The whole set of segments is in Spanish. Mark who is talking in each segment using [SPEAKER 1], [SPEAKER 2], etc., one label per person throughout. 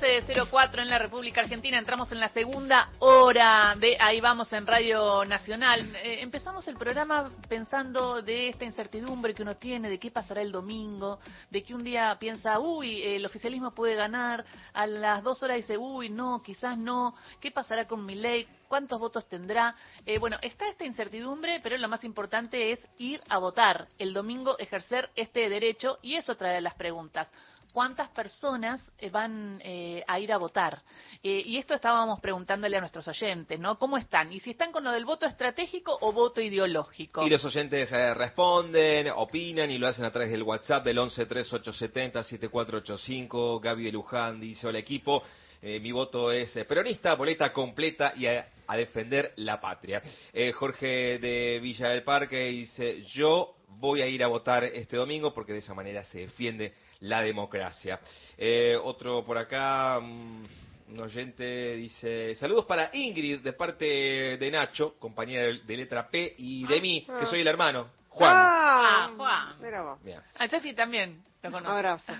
[SPEAKER 1] 11.04 en la República Argentina. Entramos en la segunda hora de Ahí vamos en Radio Nacional. Eh, empezamos el programa pensando de esta incertidumbre que uno tiene, de qué pasará el domingo, de que un día piensa, uy, el oficialismo puede ganar, a las dos horas dice, uy, no, quizás no, qué pasará con mi ley, cuántos votos tendrá. Eh, bueno, está esta incertidumbre, pero lo más importante es ir a votar el domingo, ejercer este derecho y eso trae las preguntas cuántas personas eh, van eh, a ir a votar. Eh, y esto estábamos preguntándole a nuestros oyentes, ¿no? ¿Cómo están? Y si están con lo del voto estratégico o voto ideológico.
[SPEAKER 2] Y los oyentes responden, opinan y lo hacen a través del WhatsApp del 11 3870 7485. Gaby de Luján dice, hola equipo. Mi voto es peronista, boleta completa y a, a defender la patria. Jorge de Villa del Parque dice, yo voy a ir a votar este domingo porque de esa manera se defiende la democracia. Eh, otro por acá, mm, un oyente dice, saludos para Ingrid de parte de Nacho, compañera de letra P, y de mí, que ah. soy el hermano, Juan.
[SPEAKER 1] Ah, Juan. Mira vos. Ah, sí también lo conozco.
[SPEAKER 3] Abrazo.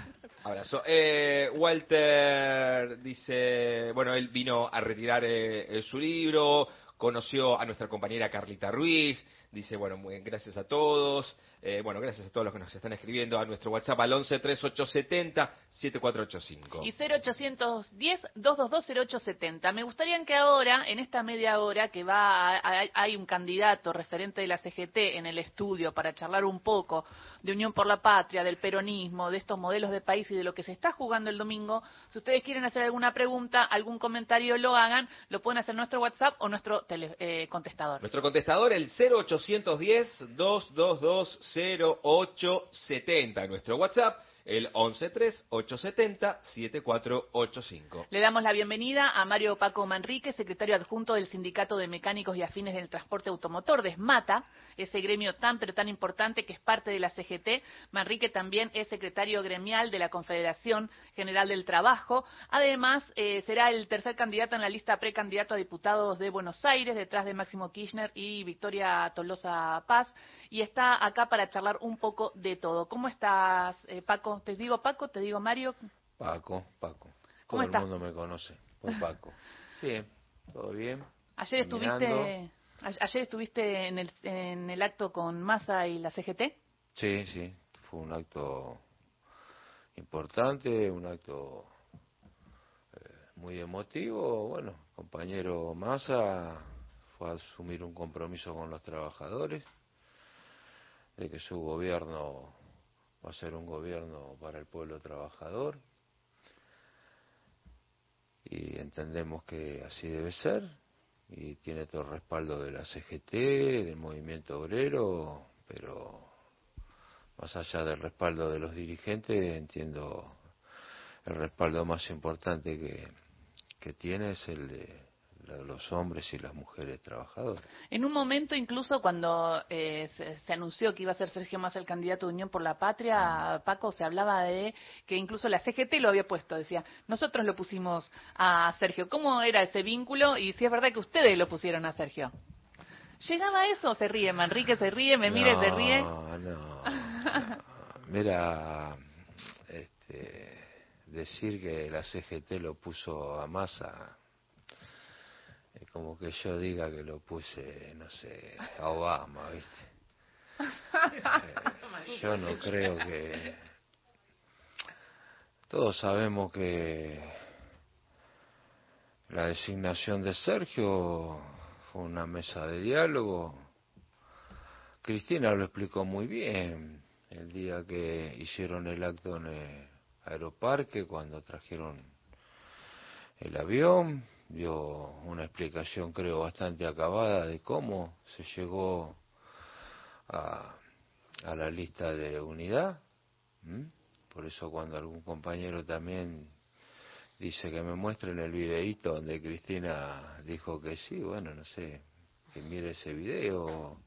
[SPEAKER 2] Abrazo. Eh, Walter dice, bueno, él vino a retirar eh, su libro, conoció a nuestra compañera Carlita Ruiz, dice, bueno, muy, gracias a todos. Eh, bueno, gracias a todos los que nos están escribiendo a nuestro WhatsApp al 11 3870 7485.
[SPEAKER 1] Y 0810 222 0870. Me gustaría que ahora, en esta media hora que va, hay un candidato referente de la CGT en el estudio para charlar un poco de Unión por la Patria, del peronismo, de estos modelos de país y de lo que se está jugando el domingo. Si ustedes quieren hacer alguna pregunta, algún comentario, lo hagan. Lo pueden hacer en nuestro WhatsApp o nuestro eh, contestador.
[SPEAKER 2] Nuestro contestador, el 0810 222 0870. Nuestro WhatsApp el 113-870-7485.
[SPEAKER 1] Le damos la bienvenida a Mario Paco Manrique, secretario adjunto del Sindicato de Mecánicos y Afines del Transporte Automotor de SMATA, ese gremio tan pero tan importante que es parte de la CGT. Manrique también es secretario gremial de la Confederación General del Trabajo. Además, eh, será el tercer candidato en la lista precandidato a diputados de Buenos Aires, detrás de Máximo Kirchner y Victoria Tolosa Paz. Y está acá para charlar un poco de todo. ¿Cómo estás, eh, Paco? ¿Te digo Paco? ¿Te digo Mario?
[SPEAKER 4] Paco, Paco. ¿Cómo Todo el mundo me conoce por Paco. Bien, todo bien.
[SPEAKER 1] Ayer estuviste, ayer estuviste en el, en el acto con Massa y la CGT.
[SPEAKER 4] Sí, sí, fue un acto importante, un acto eh, muy emotivo. Bueno, compañero Massa fue a asumir un compromiso con los trabajadores de que su gobierno va a ser un gobierno para el pueblo trabajador. Y entendemos que así debe ser. Y tiene todo el respaldo de la CGT, del movimiento obrero, pero más allá del respaldo de los dirigentes, entiendo el respaldo más importante que, que tiene es el de los hombres y las mujeres trabajadoras.
[SPEAKER 1] En un momento, incluso cuando eh, se, anunció que iba a ser Sergio Massa el candidato de Unión por la Patria, Paco, se hablaba de que incluso la CGT lo había puesto, decía, nosotros lo pusimos a Sergio. ¿Cómo era ese vínculo? Y si es verdad que ustedes lo pusieron a Sergio. ¿Llegaba eso? Se ríe, Manrique se ríe, me mire, se ríe.
[SPEAKER 4] No, no. Mira, este, decir que la CGT lo puso a Massa es como que yo diga que lo puse, no sé, a Obama, ¿viste? Eh, yo no creo que... Todos sabemos que la designación de Sergio fue una mesa de diálogo. Cristina lo explicó muy bien el día que hicieron el acto en el aeroparque, cuando trajeron el avión dio una explicación creo bastante acabada de cómo se llegó a, a la lista de unidad. Por eso cuando algún compañero también dice que me muestren el videíto donde Cristina dijo que sí, bueno, no sé, que mire ese video.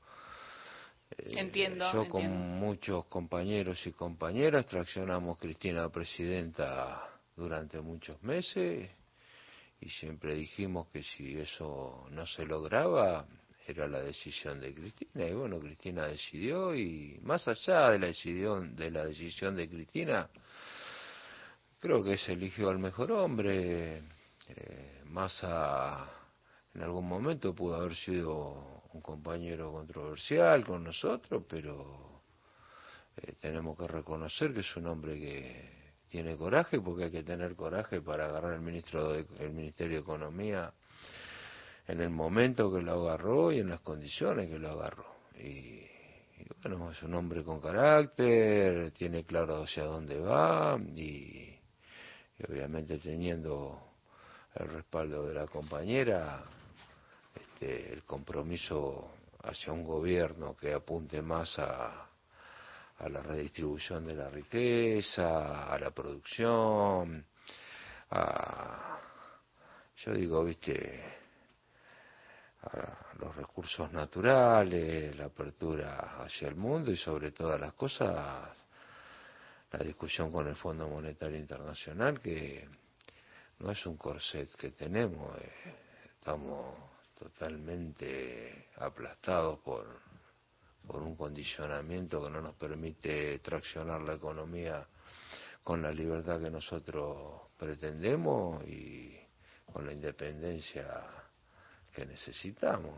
[SPEAKER 1] Eh, entiendo.
[SPEAKER 4] Yo con muchos compañeros y compañeras traccionamos Cristina presidenta durante muchos meses y siempre dijimos que si eso no se lograba era la decisión de Cristina y bueno Cristina decidió y más allá de la decisión de la decisión de Cristina creo que se eligió al mejor hombre. Eh, Massa en algún momento pudo haber sido un compañero controversial con nosotros, pero eh, tenemos que reconocer que es un hombre que tiene coraje, porque hay que tener coraje para agarrar el ministro el Ministerio de Economía en el momento que lo agarró y en las condiciones que lo agarró. Y, bueno, es un hombre con carácter, tiene claro hacia dónde va y, obviamente teniendo el respaldo de la compañera, este, el compromiso hacia un gobierno que apunte más a, a la redistribución de la riqueza, a la producción, a, yo digo, viste, a los recursos naturales, la apertura hacia el mundo y sobre todas las cosas la discusión con el Fondo Monetario Internacional que no es un corset que tenemos, eh, estamos totalmente aplastados por, por un condicionamiento que no nos permite traccionar la economía con la libertad que nosotros pretendemos y con la independencia que necesitamos.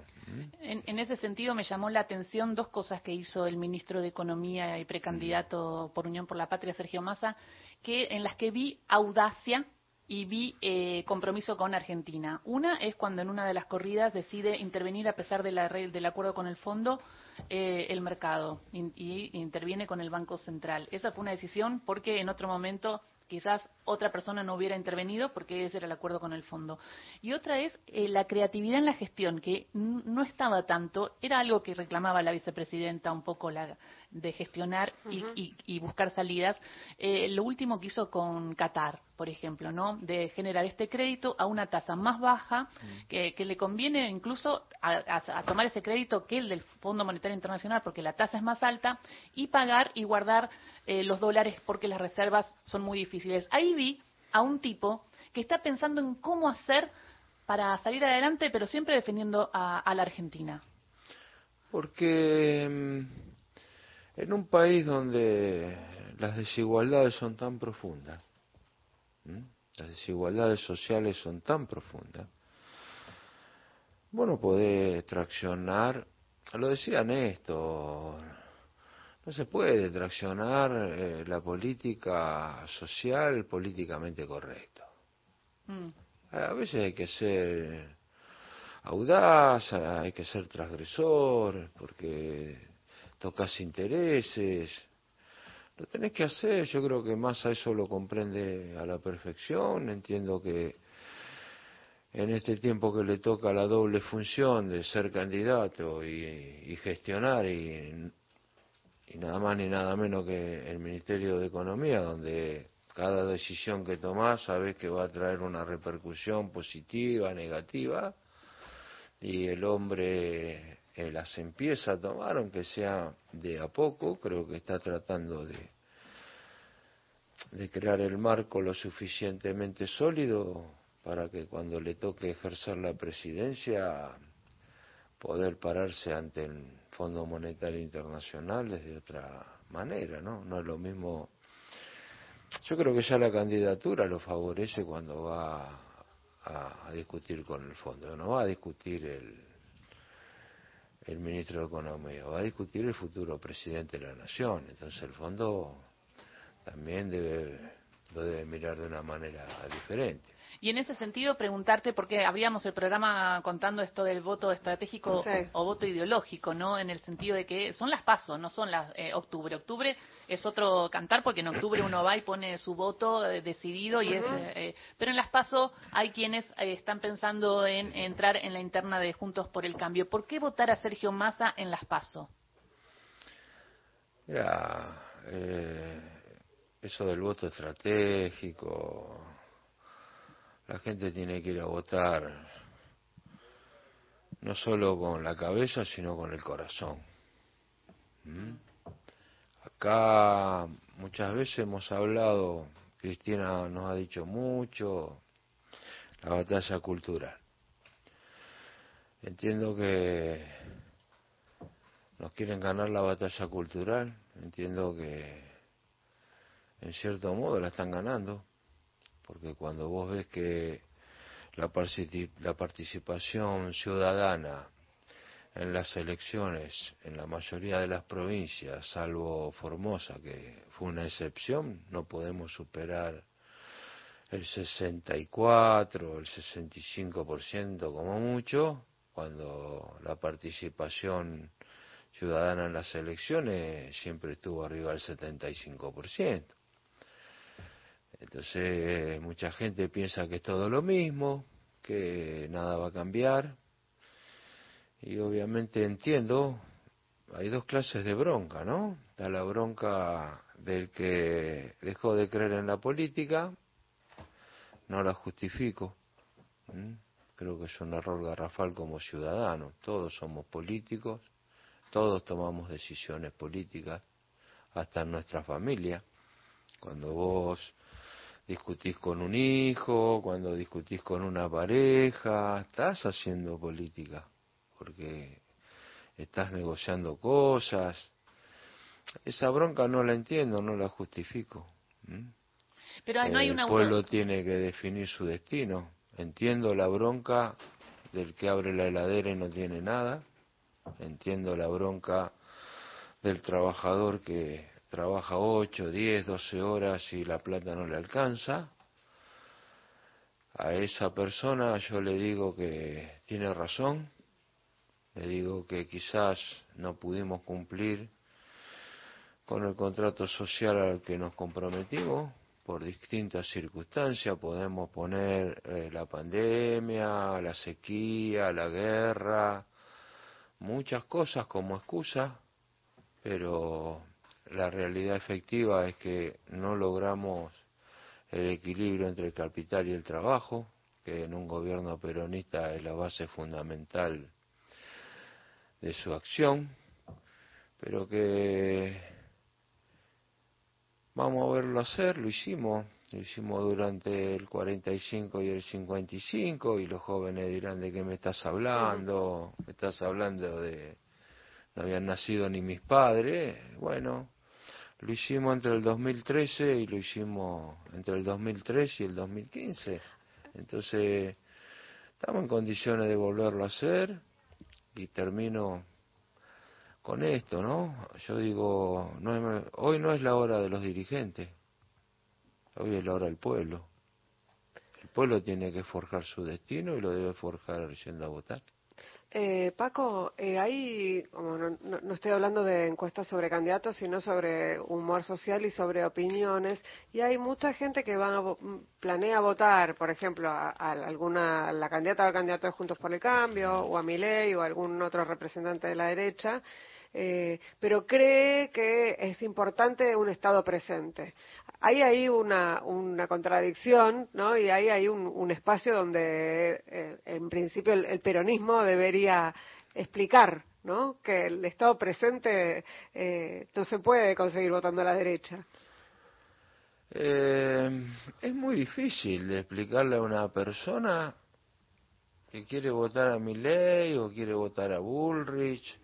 [SPEAKER 1] En, ese sentido me llamó la atención dos cosas que hizo el ministro de Economía y precandidato por Unión por la Patria, Sergio Massa, que en las que vi audacia y vi eh, compromiso con Argentina. Una es cuando en una de las corridas decide intervenir a pesar de la, del acuerdo con el fondo eh, el mercado y interviene con el Banco Central. Esa fue una decisión porque en otro momento quizás otra persona no hubiera intervenido porque ese era el acuerdo con el fondo. Y otra es eh, la creatividad en la gestión, que no estaba tanto, era algo que reclamaba la vicepresidenta un poco la, de gestionar y, buscar salidas. Eh, lo último que hizo con Qatar, por ejemplo, ¿no? De generar este crédito a una tasa más baja, que, le conviene incluso a, tomar ese crédito que el del Fondo Monetario Internacional, porque la tasa es más alta, y pagar y guardar eh, los dólares porque las reservas son muy difíciles. Ahí vi a un tipo que está pensando en cómo hacer para salir adelante, pero siempre defendiendo a, la Argentina.
[SPEAKER 4] Porque mm, en un país donde las desigualdades son tan profundas, las desigualdades sociales son tan profundas, bueno, puede traccionar, lo decía Néstor, no se puede traccionar eh, la política social políticamente correcto. Mm. A veces hay que ser audaz, hay que ser transgresor, porque tocas intereses. Lo tenés que hacer, yo creo que más a eso lo comprende a la perfección. Entiendo que en este tiempo que le toca la doble función de ser candidato y, y gestionar y y nada más ni nada menos que el Ministerio de Economía, donde cada decisión que tomás sabes que va a traer una repercusión positiva, negativa, y el hombre eh, las empieza a tomar, aunque sea de a poco, creo que está tratando de, de crear el marco lo suficientemente sólido para que cuando le toque ejercer la presidencia poder pararse ante el Fondo Monetario Internacional desde otra manera, ¿no? No es lo mismo. Yo creo que ya la candidatura lo favorece cuando va a, discutir con el fondo, no va a discutir el, el ministro de Economía, va a discutir el futuro presidente de la nación. Entonces el fondo también debe, lo debe mirar de una manera diferente.
[SPEAKER 1] Y en ese sentido, preguntarte, porque habríamos el programa contando esto del voto estratégico o, voto ideológico, ¿no? En el sentido de que son las pasos, no son las eh, octubre. Octubre es otro cantar, porque en octubre uno va y pone su voto eh, decidido, y es, eh, pero en las pasos hay quienes están pensando en entrar en la interna de Juntos por el Cambio. ¿Por qué votar a Sergio Massa en las pasos?
[SPEAKER 4] Mira, eso del voto estratégico la gente tiene que ir a votar no solo con la cabeza, sino con el corazón. ¿Mm? Acá muchas veces hemos hablado, Cristina nos ha dicho mucho, la batalla cultural. Entiendo que nos quieren ganar la batalla cultural, entiendo que en cierto modo la están ganando, porque cuando vos ves que la, participación ciudadana en las elecciones en la mayoría de las provincias, salvo Formosa, que fue una excepción, no podemos superar el 64, el 65% como mucho, cuando la participación ciudadana en las elecciones siempre estuvo arriba del 75%. Entonces, mucha gente piensa que es todo lo mismo, que nada va a cambiar. Y obviamente entiendo, hay dos clases de bronca, ¿no? Está la bronca del que dejó de creer en la política, no la justifico. Creo que es un error garrafal como ciudadano. Todos somos políticos, todos tomamos decisiones políticas, hasta en nuestra familia. Cuando vos discutís con un hijo, cuando discutís con una pareja, estás haciendo política, porque estás negociando cosas. Esa bronca no la entiendo, no la justifico.
[SPEAKER 1] Pero no hay
[SPEAKER 4] El pueblo tiene que definir su destino. Entiendo la bronca del que abre la heladera y no tiene nada. Entiendo la bronca del trabajador que trabaja 8, 10, 12 horas y la plata no le alcanza, a esa persona yo le digo que tiene razón, le digo que quizás no pudimos cumplir con el contrato social al que nos comprometimos por distintas circunstancias, podemos poner eh, la pandemia, la sequía, la guerra, muchas cosas como excusa, pero la realidad efectiva es que no logramos el equilibrio entre el capital y el trabajo, que en un gobierno peronista es la base fundamental de su acción, pero que vamos a verlo hacer, lo hicimos, lo hicimos durante el 45 y el 55 y los jóvenes dirán de qué me estás hablando, me estás hablando de no habían nacido ni mis padres, bueno, lo hicimos entre el 2013 y lo hicimos entre el 2003 y el 2015. Entonces, estamos en condiciones de volverlo a hacer y termino con esto, ¿no? Yo digo, no hoy no es la hora de los dirigentes, hoy es la hora del pueblo. El pueblo tiene que forjar su destino y lo debe forjar yendo a votar.
[SPEAKER 3] Eh, Paco, eh, ahí, como no, estoy hablando de encuestas sobre candidatos, sino sobre humor social y sobre opiniones, y hay mucha gente que van a, planea votar, por ejemplo, a, alguna, la candidata o el candidato de Juntos por el Cambio, o a Milei, o a algún otro representante de la derecha, eh, pero cree que es importante un Estado presente. Hay ahí una, una contradicción, ¿no? Y hay ahí un, un espacio donde, eh, en principio, el, peronismo debería explicar, ¿no? Que el Estado presente eh, no se puede conseguir votando a la derecha.
[SPEAKER 4] es muy difícil explicarle a una persona que quiere votar a Milley o quiere votar a Bullrich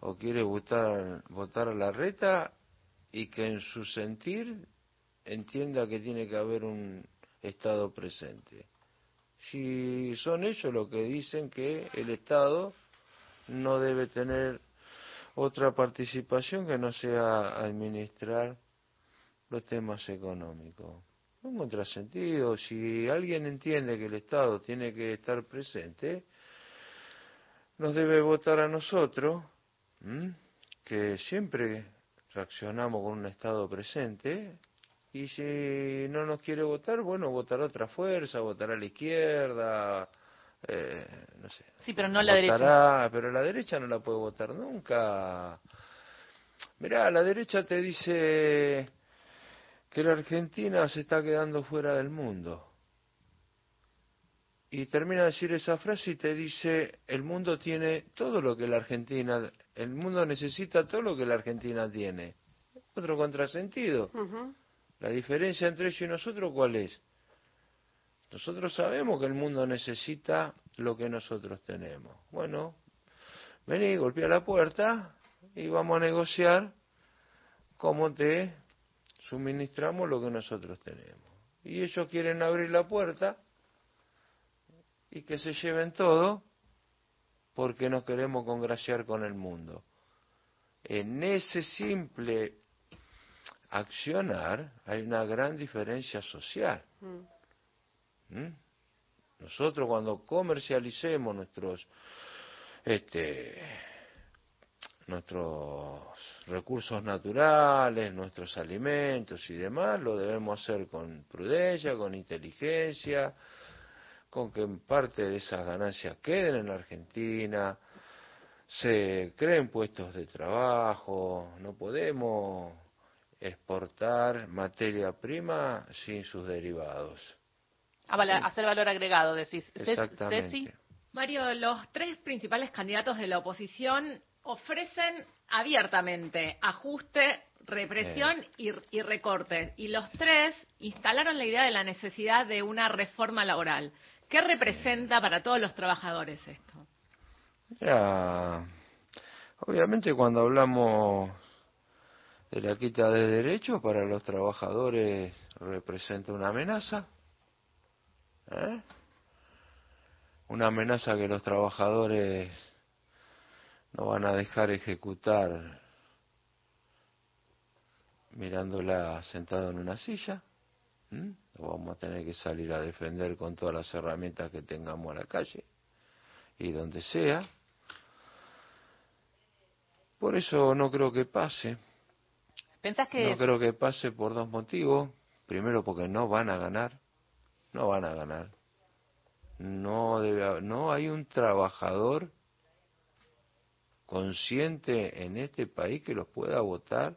[SPEAKER 4] o quiere votar, votar a la reta y que en su sentir entienda que tiene que haber un Estado presente. Si son ellos los que dicen que el Estado no debe tener otra participación que no sea administrar los temas económicos. Un contrasentido, si alguien entiende que el Estado tiene que estar presente, nos debe votar a nosotros que siempre reaccionamos con un Estado presente y si no nos quiere votar, bueno, votará otra fuerza, votará a la izquierda, eh, no sé.
[SPEAKER 1] Sí, pero no la derecha.
[SPEAKER 4] Pero la derecha no la puede votar nunca. Mirá, la derecha te dice que la Argentina se está quedando fuera del mundo. Y termina de decir esa frase y te dice, el mundo tiene todo lo que la Argentina el mundo necesita todo lo que la Argentina tiene. Otro contrasentido. La diferencia entre ellos y nosotros, ¿cuál es? Nosotros sabemos que el mundo necesita lo que nosotros tenemos. Bueno, vení, golpea la puerta y vamos a negociar cómo te suministramos lo que nosotros tenemos. y ellos quieren abrir la puerta y que se lleven todo porque nos queremos congraciar con el mundo. En ese simple accionar hay una gran diferencia social.
[SPEAKER 3] Mm.
[SPEAKER 4] ¿Mm? Nosotros cuando comercialicemos nuestros este, nuestros recursos naturales, nuestros alimentos y demás, lo debemos hacer con prudencia, con inteligencia, con que parte de esas ganancias queden en la Argentina, se creen puestos de trabajo, no podemos exportar materia prima sin sus derivados.
[SPEAKER 1] Ah, vale, hacer valor agregado, decís.
[SPEAKER 4] Exactamente.
[SPEAKER 1] Ceci,
[SPEAKER 5] Mario, los tres principales candidatos de la oposición ofrecen abiertamente ajuste, represión y, y recorte. Y los tres instalaron la idea de la necesidad de una reforma laboral. ¿Qué representa para todos los trabajadores esto?
[SPEAKER 4] Mira, obviamente cuando hablamos la quita de derechos para los trabajadores representa una amenaza, ¿eh? una amenaza que los trabajadores no van a dejar ejecutar mirándola sentado en una silla. ¿m? Lo vamos a tener que salir a defender con todas las herramientas que tengamos a la calle y donde sea. Por eso no creo que pase.
[SPEAKER 1] ¿Pensás que
[SPEAKER 4] No creo que pase por dos motivos. Primero porque no van a ganar. No van a ganar. No debe no hay un trabajador consciente en este país que los pueda votar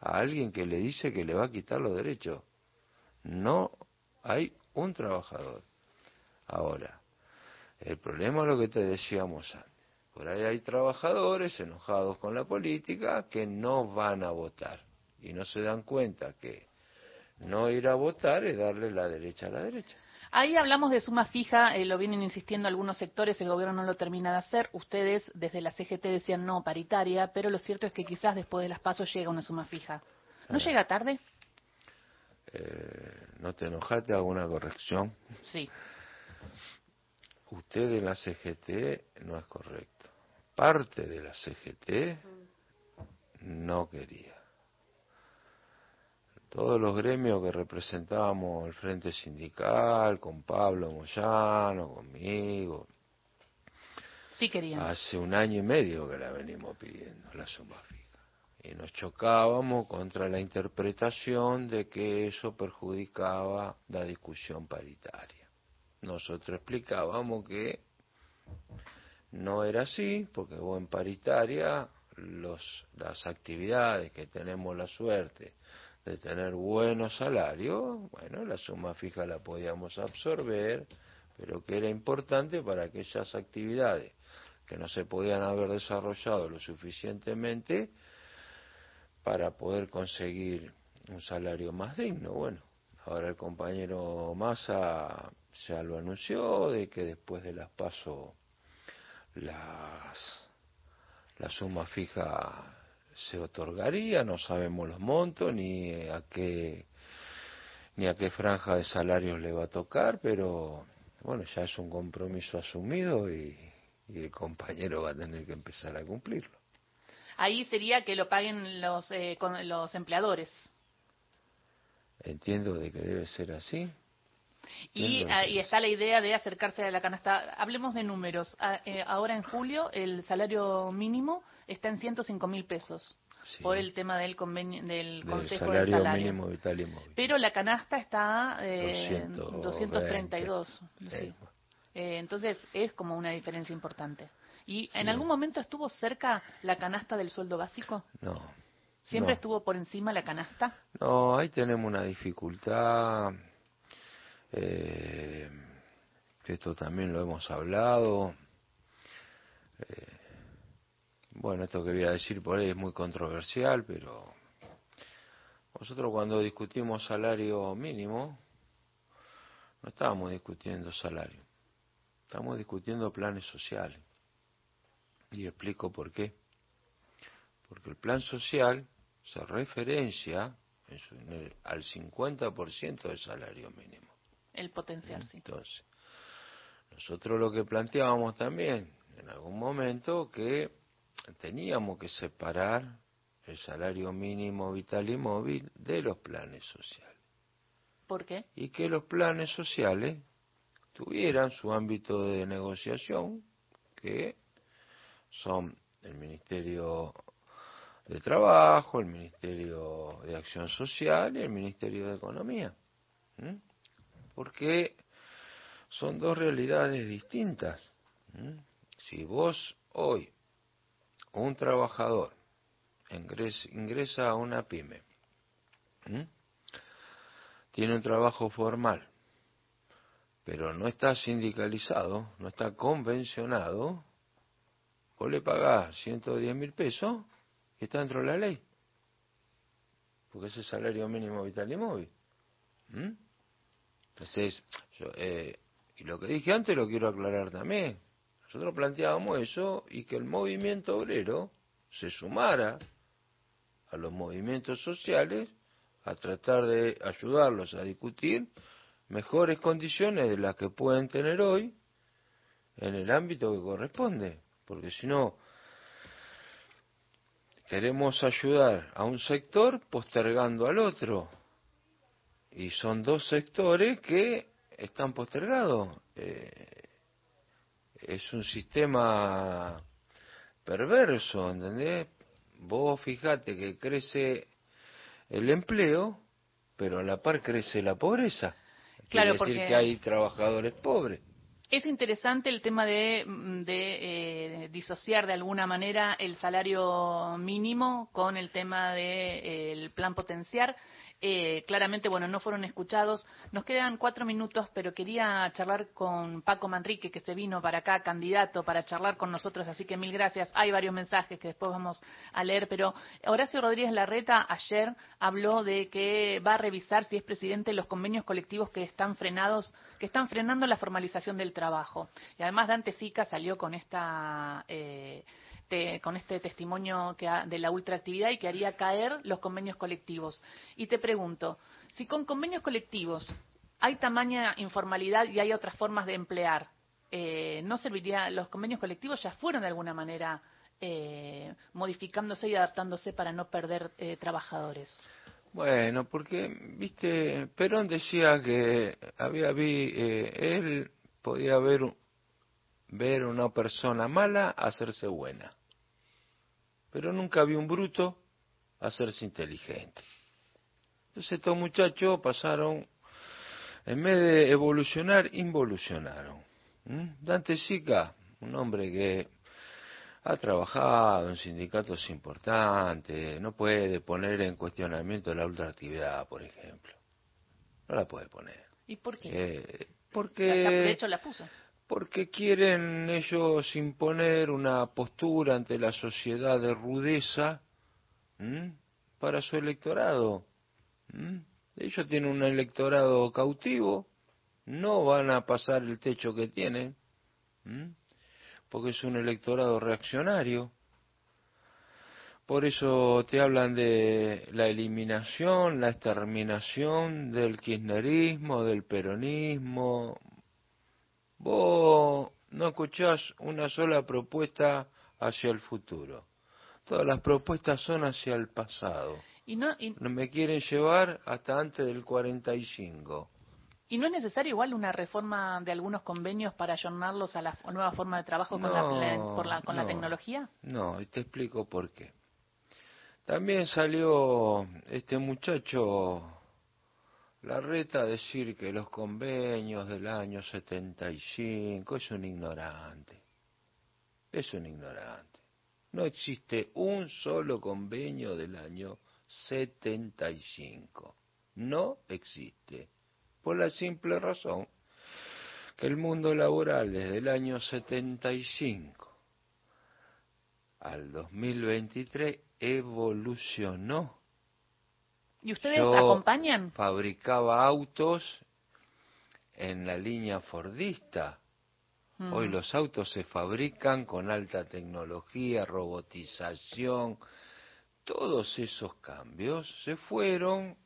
[SPEAKER 4] a alguien que le dice que le va a quitar los derechos. No hay un trabajador. Ahora, el problema es lo que te decíamos antes. Por ahí hay trabajadores enojados con la política que no van a votar y no se dan cuenta que no ir a votar es darle la derecha a la derecha.
[SPEAKER 1] Ahí hablamos de suma fija, eh, lo vienen insistiendo algunos sectores, el gobierno no lo termina de hacer. Ustedes desde la CGT decían no, paritaria, pero lo cierto es que quizás después de las pasos llega una suma fija. ¿No
[SPEAKER 4] Ah.
[SPEAKER 1] llega tarde?
[SPEAKER 4] Eh, no te enojaste, hago una corrección.
[SPEAKER 1] Sí.
[SPEAKER 4] Usted de la CGT no es correcto. Parte de la CGT no quería. Todos los gremios que representábamos el Frente Sindical, con Pablo Moyano, conmigo,
[SPEAKER 1] Sí querían.
[SPEAKER 4] hace un año y medio que la venimos pidiendo, la suma fija. Y nos chocábamos contra la interpretación de que eso perjudicaba la discusión paritaria. Nosotros explicábamos que no era así, porque vos en paritaria los, las actividades que tenemos la suerte de tener buenos salarios, bueno, la suma fija la podíamos absorber, pero que era importante para aquellas actividades que no se podían haber desarrollado lo suficientemente para poder conseguir un salario más digno. Bueno, ahora el compañero Massa ya lo anunció de que después de las paso las la suma fija se otorgaría, no sabemos los montos ni a qué ni a qué franja de salarios le va a tocar, pero bueno, ya es un compromiso asumido y, y el compañero va a tener que empezar a cumplirlo.
[SPEAKER 1] Ahí sería que lo paguen los, eh, con los empleadores.
[SPEAKER 4] Entiendo de que debe ser así.
[SPEAKER 1] Y, ah, y está la idea de acercarse a la canasta. Hablemos de números. Ah, eh, ahora en julio el salario mínimo está en 105 mil pesos
[SPEAKER 4] Sí.
[SPEAKER 1] por el tema del convenio del
[SPEAKER 4] del
[SPEAKER 1] Consejo
[SPEAKER 4] salario,
[SPEAKER 1] del Salario.
[SPEAKER 4] mínimo vital y móvil.
[SPEAKER 1] Pero la canasta está eh,
[SPEAKER 4] 220.
[SPEAKER 1] 232. sí. Eh, entonces es como una diferencia importante. ¿Y en algún momento estuvo cerca la canasta del sueldo básico?
[SPEAKER 4] No,
[SPEAKER 1] ¿Siempre
[SPEAKER 4] No.
[SPEAKER 1] estuvo por encima la canasta?
[SPEAKER 4] no, ahí tenemos una dificultad. Eh, esto también lo hemos hablado. Eh, bueno, esto que voy a decir por ahí es muy controversial, pero nosotros cuando discutimos salario mínimo, no estábamos discutiendo salario, estamos discutiendo planes sociales. Y explico por qué. Porque el plan social se referencia en su- en el- al 50% del salario mínimo.
[SPEAKER 1] El potencial, sí.
[SPEAKER 4] Entonces, nosotros lo que planteábamos también en algún momento que teníamos que separar el salario mínimo vital y móvil de los planes sociales
[SPEAKER 1] ¿Por qué?
[SPEAKER 4] y que los planes sociales tuvieran su ámbito de negociación que son el Ministerio de Trabajo, el Ministerio de Acción Social y el Ministerio de Economía. Porque son dos realidades distintas. Si vos hoy, un trabajador, ingres- ingresa a una pyme, tiene un trabajo formal, pero no está sindicalizado, no está convencionado, vos le pagás 110 mil pesos y está dentro de la ley. Porque es salario mínimo vital y móvil. Entonces, yo, eh, y lo que dije antes lo quiero aclarar también. Nosotros planteábamos eso y que el movimiento obrero se sumara a los movimientos sociales a tratar de ayudarlos a discutir mejores condiciones de las que pueden tener hoy en el ámbito que corresponde, porque si no queremos ayudar a un sector postergando al otro y son dos sectores que están postergados. Eh, es un sistema perverso, ¿entendés? Vos fijate que crece el empleo, pero a la par crece la pobreza.
[SPEAKER 1] Claro,
[SPEAKER 4] Quiere decir
[SPEAKER 1] porque-
[SPEAKER 4] que hay trabajadores pobres.
[SPEAKER 1] Es interesante el tema de, mm, de, eh, disociar de alguna manera el salario mínimo con el tema del plan potenciar. Eh, claramente, bueno, no fueron escuchados. Nos quedan cuatro minutos, pero quería charlar con Paco Manrique, que se vino para acá, candidato, para charlar con nosotros, así que mil gracias. Hay varios mensajes que después vamos a leer, pero Horacio Rodríguez Larreta ayer habló de que va a revisar si es presidente los convenios colectivos que están frenados, que están frenando la formalización del trabajo. Y además Dante Sica salió con esta eh, te- con este testimonio que ha- de la ultraactividad y que haría caer los convenios colectivos. Y te pregunto, si con convenios colectivos hay tamaña informalidad y hay otras formas de emplear, eh, ¿no serviría, los convenios colectivos ya fueron de alguna manera eh, modificándose y adaptándose para no perder eh, trabajadores?
[SPEAKER 4] Bueno, porque, viste, Perón decía que había vi, eh, él podía ver, ver una persona mala hacerse buena, pero nunca vi un bruto hacerse inteligente. Entonces estos muchachos pasaron, en vez de evolucionar, involucionaron. ¿Mm? Dante Sica, un hombre que ha trabajado en sindicatos importantes, no puede poner en cuestionamiento la ultraactividad, por ejemplo. No la puede poner.
[SPEAKER 1] ¿Y por qué?
[SPEAKER 4] Eh,
[SPEAKER 1] La- de
[SPEAKER 4] porque,
[SPEAKER 1] hecho, la puso.
[SPEAKER 4] porque quieren ellos imponer una postura ante la sociedad de rudeza ¿m? para su electorado. ¿m? Ellos tienen un electorado cautivo, no van a pasar el techo que tienen, ¿m? Porque es un electorado reaccionario. Por eso te hablan de la eliminación, la exterminación del kirchnerismo, del peronismo. Vos no escuchás una sola propuesta hacia el futuro. Todas las propuestas son hacia el pasado.
[SPEAKER 1] Y no, y,
[SPEAKER 4] Me quieren llevar hasta antes del 45.
[SPEAKER 1] ¿Y no es necesario igual una reforma de algunos convenios para ayornarlos a la nueva forma de trabajo con, la,
[SPEAKER 4] No,
[SPEAKER 1] la- por la, con la
[SPEAKER 4] no.
[SPEAKER 1] tecnología?
[SPEAKER 4] No, y te explico por qué. También salió este muchacho Larreta a decir que los convenios del año 75 es un ignorante. Es un ignorante. No existe un solo convenio del año 75. No existe. Por la simple razón que el mundo laboral desde el año 75 al 2023 evolucionó.
[SPEAKER 1] ¿Y ustedes
[SPEAKER 4] Yo
[SPEAKER 1] acompañan?
[SPEAKER 4] Fabricaba autos en la línea Fordista.
[SPEAKER 1] Mm.
[SPEAKER 4] Hoy los autos se fabrican con alta tecnología, robotización, todos esos cambios se fueron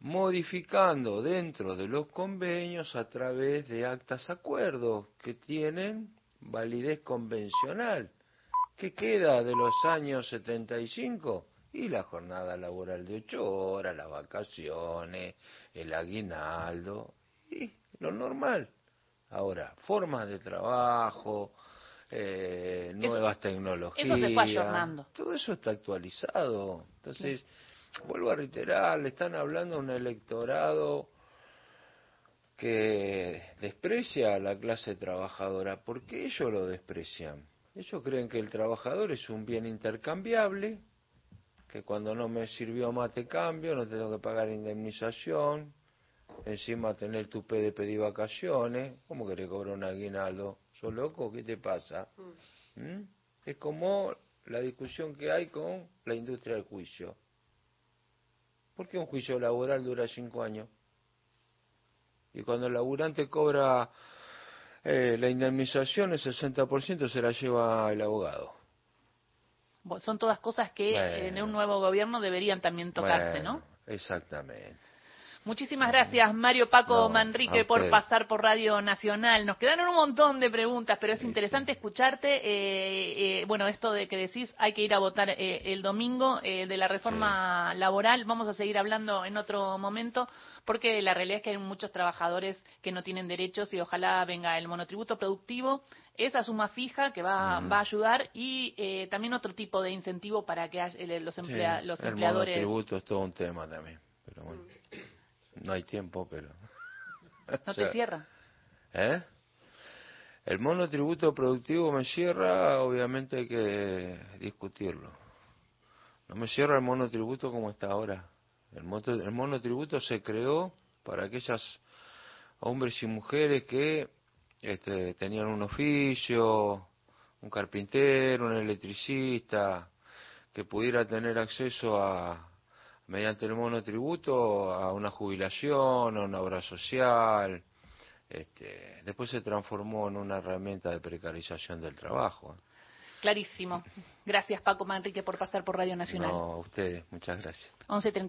[SPEAKER 4] modificando dentro de los convenios a través de actas acuerdos que tienen validez convencional. ¿Qué queda de los años 75? Y la jornada laboral de ocho horas, las vacaciones, el aguinaldo, y lo normal. Ahora, formas de trabajo, eh, nuevas tecnologías.
[SPEAKER 1] Eso se fue ayornando.
[SPEAKER 4] Todo eso está actualizado. Entonces, vuelvo a reiterar, le están hablando a un electorado que desprecia a la clase trabajadora. ¿Por qué ellos lo desprecian? Ellos creen que el trabajador es un bien intercambiable, que cuando no me sirvió más te cambio, no tengo que pagar indemnización, encima tener tu P de pedir vacaciones, ¿cómo que le cobrar un aguinaldo? ¿Sos loco? ¿Qué te pasa? ¿Mm? Es como la discusión que hay con la industria del juicio. ¿Por qué un juicio laboral dura cinco años? Y cuando el laburante cobra eh, la indemnización, el 60% se la lleva el abogado.
[SPEAKER 1] Son todas cosas que
[SPEAKER 4] Bueno.
[SPEAKER 1] en un nuevo gobierno deberían también tocarse,
[SPEAKER 4] Bueno,
[SPEAKER 1] ¿no?
[SPEAKER 4] Exactamente.
[SPEAKER 1] Muchísimas gracias, Mario Paco
[SPEAKER 4] No,
[SPEAKER 1] Manrique, por pasar por Radio Nacional. Nos quedaron un montón de preguntas, pero es
[SPEAKER 4] Sí,
[SPEAKER 1] interesante escucharte. eh, eh, bueno, esto de que decís hay que ir a votar eh, el domingo eh, de la reforma laboral, vamos a seguir hablando en otro momento, porque la realidad es que hay muchos trabajadores que no tienen derechos y ojalá venga el monotributo productivo, esa suma fija que va,
[SPEAKER 4] Ujú.
[SPEAKER 1] va a ayudar y eh, también otro tipo de incentivo para que haya- eh, los, emplea- los
[SPEAKER 4] el
[SPEAKER 1] empleadores.
[SPEAKER 4] monotributo es todo un tema también. Pero bueno, no hay tiempo, pero.
[SPEAKER 1] ¿No te cierra?
[SPEAKER 4] ¿Eh? El monotributo productivo me cierra, obviamente hay que discutirlo. No me cierra el monotributo como está ahora. El, el monotributo se creó para aquellas hombres y mujeres que este, tenían un oficio, un carpintero, un electricista, que pudiera tener acceso a, mediante el monotributo, a una jubilación, a una obra social. Este, después se transformó en una herramienta de precarización del trabajo.
[SPEAKER 1] Clarísimo. Gracias, Paco Manrique, por pasar por Radio Nacional.
[SPEAKER 4] No, a ustedes, muchas gracias.
[SPEAKER 1] 11.32.